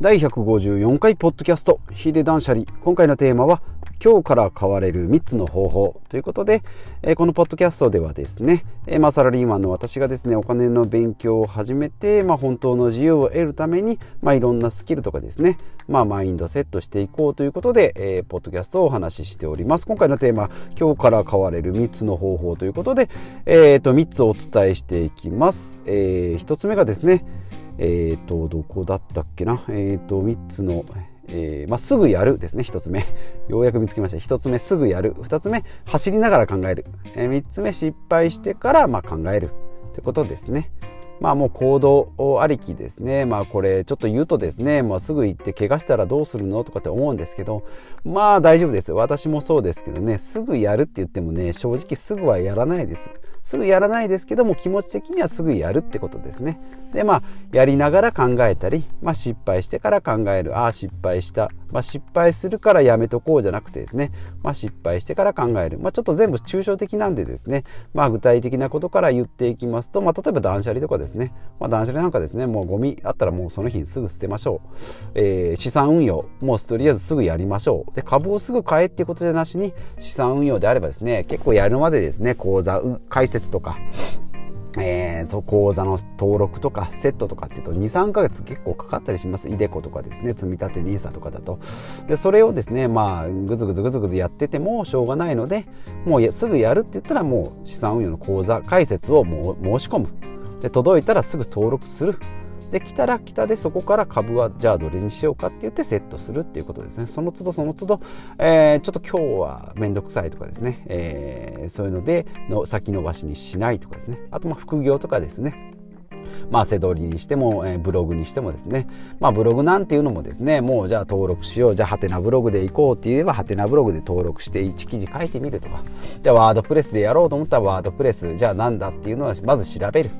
第154回ポッドキャストヒデ断捨離。今回のテーマは今日から変われる3つの方法。ということで、このポッドキャストではですね、えー、まあ、サラリーマンの私がですねお金の勉強を始めて、まあ、本当の自由を得るために、まあ、いろんなスキルとかですね、まあ、マインドセットしていこうということで、ポッドキャストをお話ししております。今回のテーマ今日から変われる3つの方法ということで、えー、と3つお伝えしていきます、え1つ目がですねえっ、ー、と、どこだったっけな？えっ、ー、と、3つの、えー、まあ、すぐやるですね、1つ目。ようやく見つけました。1つ目、すぐやる。2つ目、走りながら考える。えー、3つ目、失敗してから、まあ、考える。ってことですね。まあもう行動ありきですね。まあこれちょっと言うとですね、まあ、すぐ行って怪我したらどうするの？とかって思うんですけど、まあ大丈夫です。私もそうですけどね、すぐやるって言ってもね、正直すぐはやらないです。すぐやらないですけども気持ち的にはすぐやるってことですね。でまあやりながら考えたり、まあ、失敗してから考える。ああ失敗した、まあ、失敗するからやめとこうじゃなくてですね、まあ、失敗してから考える、まあ、ちょっと全部抽象的なんでですね、まあ、具体的なことから言っていきますと、まあ、例えば断捨離とかですね、まあ、断捨離なんかですね。もうゴミあったらもうその日にすぐ捨てましょう、えー、資産運用もうとりあえずすぐやりましょう。で株をすぐ買えってことじゃなしに資産運用であればですね結構やるまでですね口座解説とかえー、そ口座の登録とかセットとかっていうと23ヶ月結構かかったりします。イデコとかですね。積み立て NISA とかだと。でそれをですねまあぐずぐずぐずぐずやっててもしょうがないのでもうすぐやるって言ったらもう資産運用の口座開設をもう申し込む。で届いたらすぐ登録する。できたら来たでそこから株はじゃあどれにしようかって言ってセットするっていうことですね。その都度その都度、えー、ちょっと今日は面倒くさいとかですね、えー、そういうのでの先延ばしにしないとかですね。あとまあ副業とかですね。まあ、せどりにしても、えー、ブログにしてもですね、まあ、ブログなんていうのもですね、もうじゃあ登録しよう、じゃあハテナブログで行こうって言えば、ハテナブログで登録して1記事書いてみるとか、じゃあワードプレスでやろうと思ったらワードプレス、じゃあなんだっていうのはまず調べる。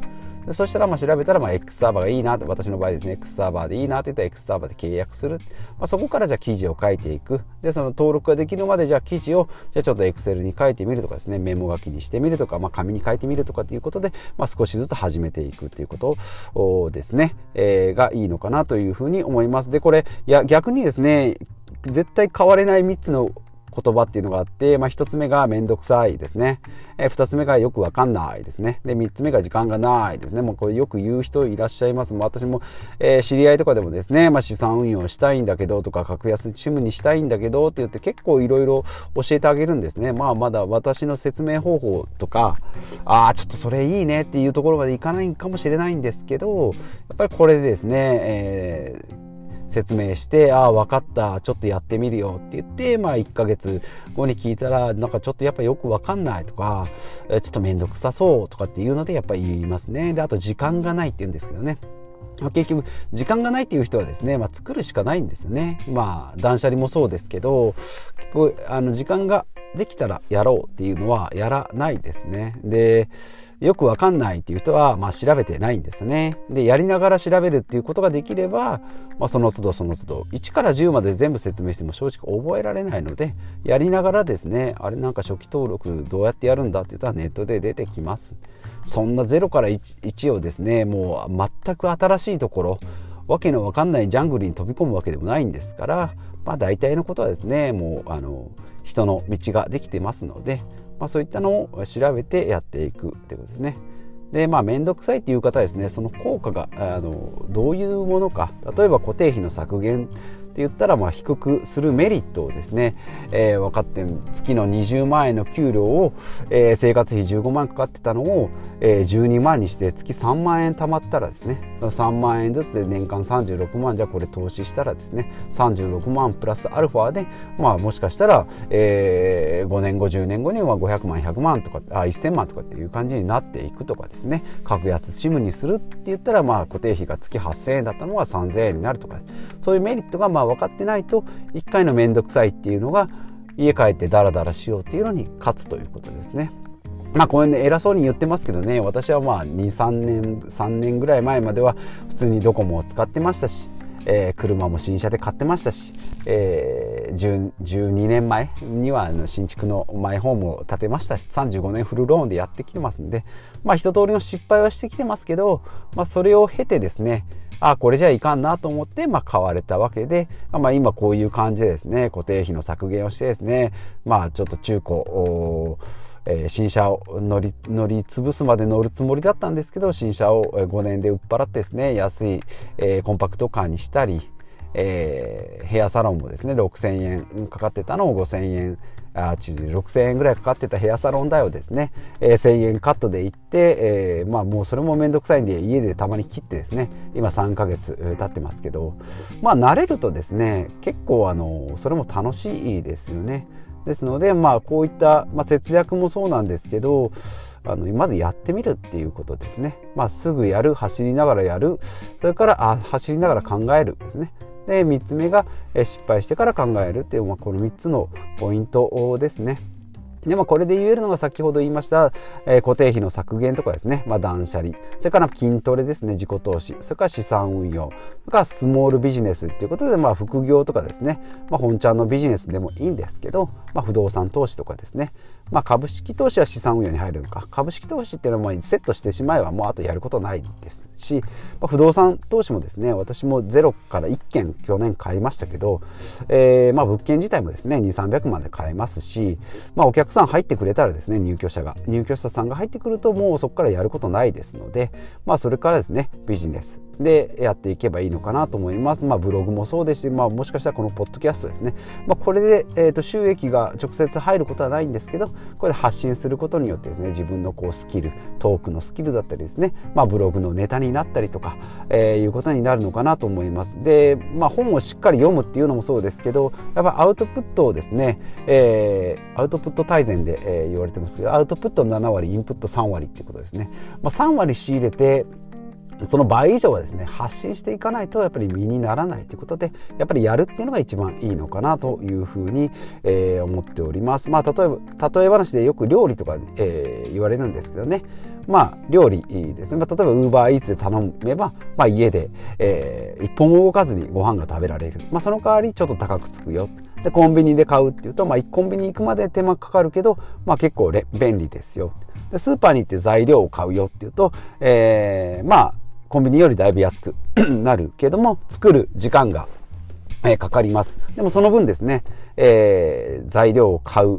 でそしたらまあ調べたらまあ X サーバーがいいなって私の場合ですね X サーバーでいいなって言ったら X サーバーで契約する、まあ、そこからじゃあ記事を書いていく。でその登録ができるまでじゃあ記事をじゃあちょっと Excel に書いてみるとかですねメモ書きにしてみるとか、まあ、紙に書いてみるとかっていうことで、まあ、少しずつ始めていくっていうことをですね、えー、がいいのかなというふうに思います。でこれいや逆にですね絶対変われない3つの言葉っていうのがあって、まあ、1つ目がめんどくさいですね、えー、2つ目がよくわかんないですね。で3つ目が時間がないですね。もうこれよく言う人いらっしゃいます。もう私も、えー、知り合いとかでもですね、まあ、資産運用したいんだけどとか格安チームにしたいんだけどって言って結構いろいろ教えてあげるんですね。まあまだ私の説明方法とかああちょっとそれいいねっていうところまでいかないかもしれないんですけどやっぱりこれでですね、えー説明して「ああ分かったちょっとやってみるよ」って言ってまあ1ヶ月後に聞いたらなんかちょっとやっぱよく分かんないとかちょっと面倒くさそうとかっていうのでやっぱり言いますね。であと時間がないって言うんですけどね。結局時間がないっていう人はですね、まあ、作るしかないんですよね。まあ断捨離もそうですけど結構あの時間ができたらやろうっていうのはやらないですねでよくわかんないっていう人は、まあ、調べてないんですよね。で、やりながら調べるっていうことができれば、まあ、その都度その都度、1から10まで全部説明しても正直覚えられないので、やりながらですね、あれなんか初期登録どうやってやるんだって言ったらネットで出てきます。そんな0から 1, 1をですね、もう全く新しいところ、わけのわかんないジャングルに飛び込むわけでもないんですから、まあ、大体のことはですねもうあの人の道ができてますので、まあ、そういったのを調べてやっていくということですね。でまあ面倒くさいっていう方はですねその効果があのどういうものか例えば固定費の削減言ったらまあ低くするメリットをですね、えー、分かって月の20万円の給料を、えー、生活費15万かかってたのを、えー、12万にして月3万円貯まったらですね3万円ずつで年間36万じゃこれ投資したらですね36万プラスアルファで、まあ、もしかしたら、えー、5年後10年後には500万100万とかあ1000万とかっていう感じになっていくとかですね格安シムにするって言ったらまあ固定費が月8000円だったのが3000円になるとかそういうメリットがまあ分かってないと1回の面倒くさいっていうのが家帰ってダラダラしようっていうのに勝つということですね。まあこれね偉そうに言ってますけどね私はまあ23年3年ぐらい前までは普通にドコモを使ってましたし、えー、車も新車で買ってましたし、えー、12年前にはあの新築のマイホームを建てましたし35年フルローンでやってきてますんでまあ一通りの失敗はしてきてますけど、まあ、それを経てですねあこれじゃいかんなと思って、まあ、買われたわけで、まあ、今こういう感じでですね固定費の削減をしてですねまあちょっと中古えー、新車を乗り乗り潰すまで乗るつもりだったんですけど新車を5年で売っ払ってですね安い、えー、コンパクトカーにしたり、えー、ヘアサロンもですね6000円かかってたのを5000円あ6000円ぐらいかかってたヘアサロン代をですね、えー、1000円カットで行って、えー、まあもうそれも面倒くさいんで家でたまに切ってですね。今3ヶ月経ってますけど。まあ慣れるとですね結構あのそれも楽しいですよね。ですのでまあこういった、まあ、節約もそうなんですけどあのまずやってみるっていうことですね、まあ、すぐやる走りながらやる。それからあ走りながら考えるですね。で3つ目が失敗してから考えるっていう、まあ、この3つのポイントですね。でまあ、これで言えるのが先ほど言いました、えー、固定費の削減とかですね、まあ、断捨離。それから筋トレですね。自己投資。それから資産運用。それからスモールビジネスっていうことで、まあ、副業とかですね、まあ、本ちゃんのビジネスでもいいんですけど、まあ、不動産投資とかですね、まあ、株式投資は資産運用に入るのか。株式投資っていうのはセットしてしまえばもうあとやることないですし、まあ、不動産投資もですね私もゼロから1件去年買いましたけど、えー、まあ物件自体もですね2300万で買えますし、まあ、お客さん入ってくれたらですね入居者が入居者さんが入ってくるともうそこからやることないですので、まあ、それからですねビジネスでやっていけばいいのかなと思います。まあ、ブログもそうですし、まあ、もしかしたらこのポッドキャストですね、まあ、これで、えー、と収益が直接入ることはないんですけどこれで発信することによってですね自分のこうスキルトークのスキルだったりですね、まあ、ブログのネタになったりとか、えー、いうことになるのかなと思います。で、まあ、本をしっかり読むっていうのもそうですけどやっぱアウトプットをですね、えー、アウトプット大全で、えー、言われてますけどアウトプット7割インプット3割っていうことですね、まあ、3割仕入れてその倍以上はですね発信していかないとやっぱり身にならないということでやっぱりやるっていうのが一番いいのかなというふうに、えー、思っております。まあ例えば例え話でよく料理とか、えー、言われるんですけどね。まあ料理ですね、まあ、例えばウーバーイーツで頼めば、まあ、家で、えー、一歩も動かずにご飯が食べられる、まあ、その代わりちょっと高くつくよ。でコンビニで買うっていうと、まあ、コンビニ行くまで手間かかるけど、まあ、結構便利ですよ。でスーパーに行って材料を買うよっていうと、えー、まあコンビニよりだいぶ安く なるけども作る時間が、え、かかります。でもその分ですね、えー、材料を買う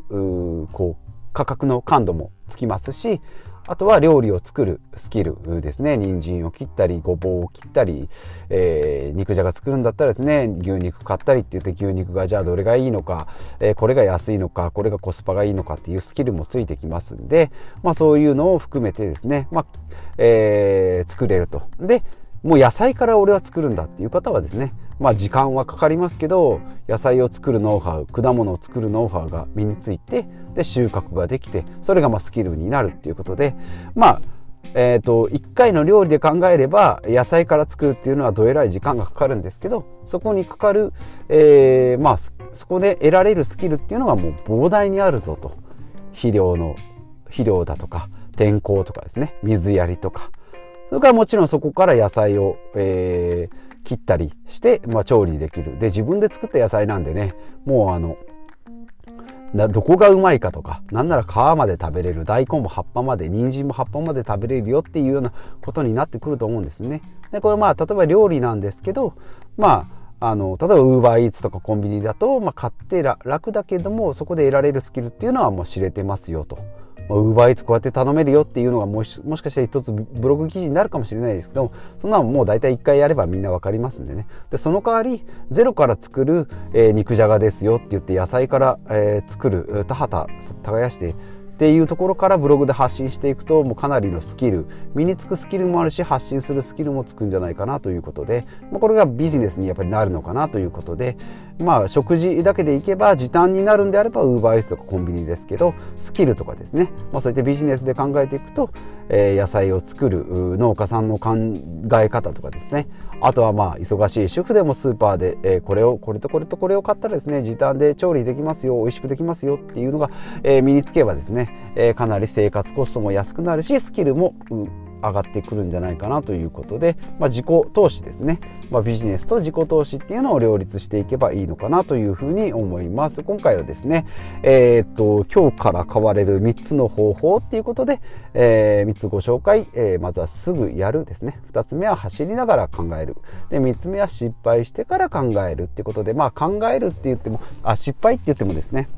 こう価格の感度もつきますしあとは料理を作るスキルですね。人参を切ったり、ごぼうを切ったり、えー、肉じゃが作るんだったらですね、牛肉買ったりって言って牛肉がじゃあどれがいいのか、えー、これが安いのか、これがコスパがいいのかっていうスキルもついてきますんで、まあそういうのを含めてですね、まあ、えー、作れると。で、もう野菜から俺は作るんだっていう方はですね、まあ時間はかかりますけど、野菜を作るノウハウ、果物を作るノウハウが身について、で収穫ができて、それがまあスキルになるっていうことで、まあ、えーと、1回の料理で考えれば野菜から作るっていうのはどえらい時間がかかるんですけどそこにかかる、えー、まあそこで得られるスキルっていうのがもう膨大にあるぞと。肥料の肥料だとか天候とかですね。水やりとか。それからもちろんそこから野菜を、えー、切ったりして、まあ、調理できるで自分で作った野菜なんでねもうあのどこがうまいかとかなんなら皮まで食べれる大根も葉っぱまで人参も葉っぱまで食べれるよっていうようなことになってくると思うんですね。でこれまあ例えば料理なんですけどまああの例えばウーバーイーツとかコンビニだと、まあ、買って楽だけどもそこで得られるスキルっていうのはもう知れてますよと。ウーバーイーツこうやって頼めるよっていうのがもしもしかして一つブログ記事になるかもしれないですけどそんなのもう大体1回やればみんな分かりますんでね。でその代わりゼロから作る、えー、肉じゃがですよって言って野菜から、えー、作る田畑耕してっていうところからブログで発信していくともうかなりのスキル身につくスキルもあるし発信するスキルもつくんじゃないかなということで、まあ、これがビジネスにやっぱりなるのかなということでまあ食事だけでいけば時短になるんであればウーバーイーツとかコンビニですけどスキルとかですね、まあ、そういったビジネスで考えていくと、えー、野菜を作る農家さんの考え方とかですね。あとはまあ忙しい主婦でもスーパーで、えー、これをこれとこれとこれを買ったらですね時短で調理できますよ美味しくできますよっていうのが、えー、身につけばですね、えー、かなり生活コストも安くなるしスキルも上がってくるんじゃないかなということで、まあ、自己投資ですね、まあ、ビジネスと自己投資っていうのを両立していけばいいのかなというふうに思います。今回はですね、えー、っと今日から変われる3つの方法っていうことで、えー、3つご紹介、えー、まずはすぐやるですね。2つ目は走りながら考える。で3つ目は失敗してから考えるっていうことでまあ考えるって言ってもあ失敗って言ってもですね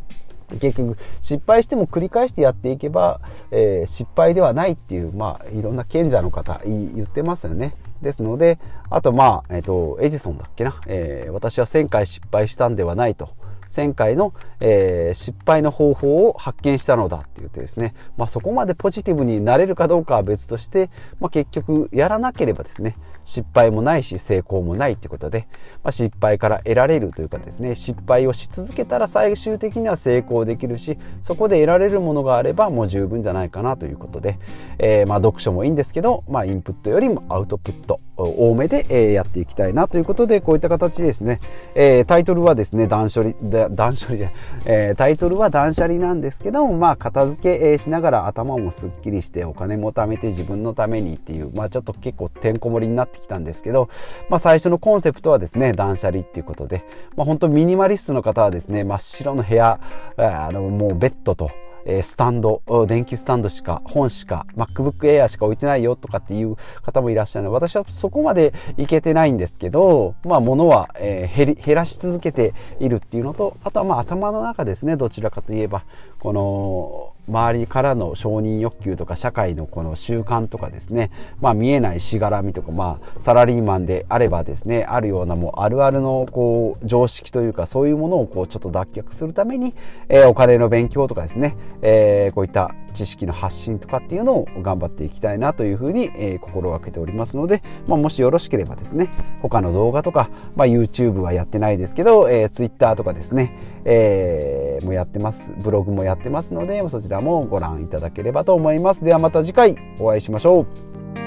結局失敗しても繰り返してやっていけば、えー、失敗ではないっていう、まあ、いろんな賢者の方言ってますよね。ですので、あとまあ、えっ、ー、と、エジソンだっけな、えー、私は1000回失敗したんではないと。1000回の、えー、失敗の方法を発見したのだって言ってですね、まあ、そこまでポジティブになれるかどうかは別として、まあ、結局やらなければですね失敗もないし成功もないってことで、まあ、失敗から得られるというかですね失敗をし続けたら最終的には成功できるしそこで得られるものがあればもう十分じゃないかなということで、えー、まあ読書もいいんですけど、まあ、インプットよりもアウトプット多めで、やっていきたいなということでこういった形ですね、えー、タイトルはですね断捨離断捨離じゃ、えー、タイトルは断捨離なんですけどもまあ片付け、しながら頭もすっきりしてお金も貯めて自分のためにっていうまあちょっと結構てんこ盛りになってきたんですけど、まあ、最初のコンセプトはですね断捨離っていうことで、まあ、本当ミニマリストの方はですね真っ白の部屋あのもうベッドとえスタンド、電気スタンドしか、本しか、MacBook Air しか置いてないよとかっていう方もいらっしゃるので、私はそこまでいけてないんですけど、まあ物は、え、減り、減らし続けているっていうのと、あとはまあ頭の中ですね、どちらかといえば、この、周りからの承認欲求とか社会のこの習慣とかですね、まあ見えないしがらみとか、まあサラリーマンであればですね、あるようなもうあるあるのこう常識というかそういうものをこうちょっと脱却するために、えー、お金の勉強とかですね、えー、こういった知識の発信とかっていうのを頑張っていきたいなというふうに、えー、心がけておりますので、まあ、もしよろしければですね、他の動画とか、まあ、YouTube はやってないですけど、えー、Twitter とかですね、えー、もやってます。ブログもやってますので、そちらもご覧いただければと思います。ではまた次回お会いしましょう。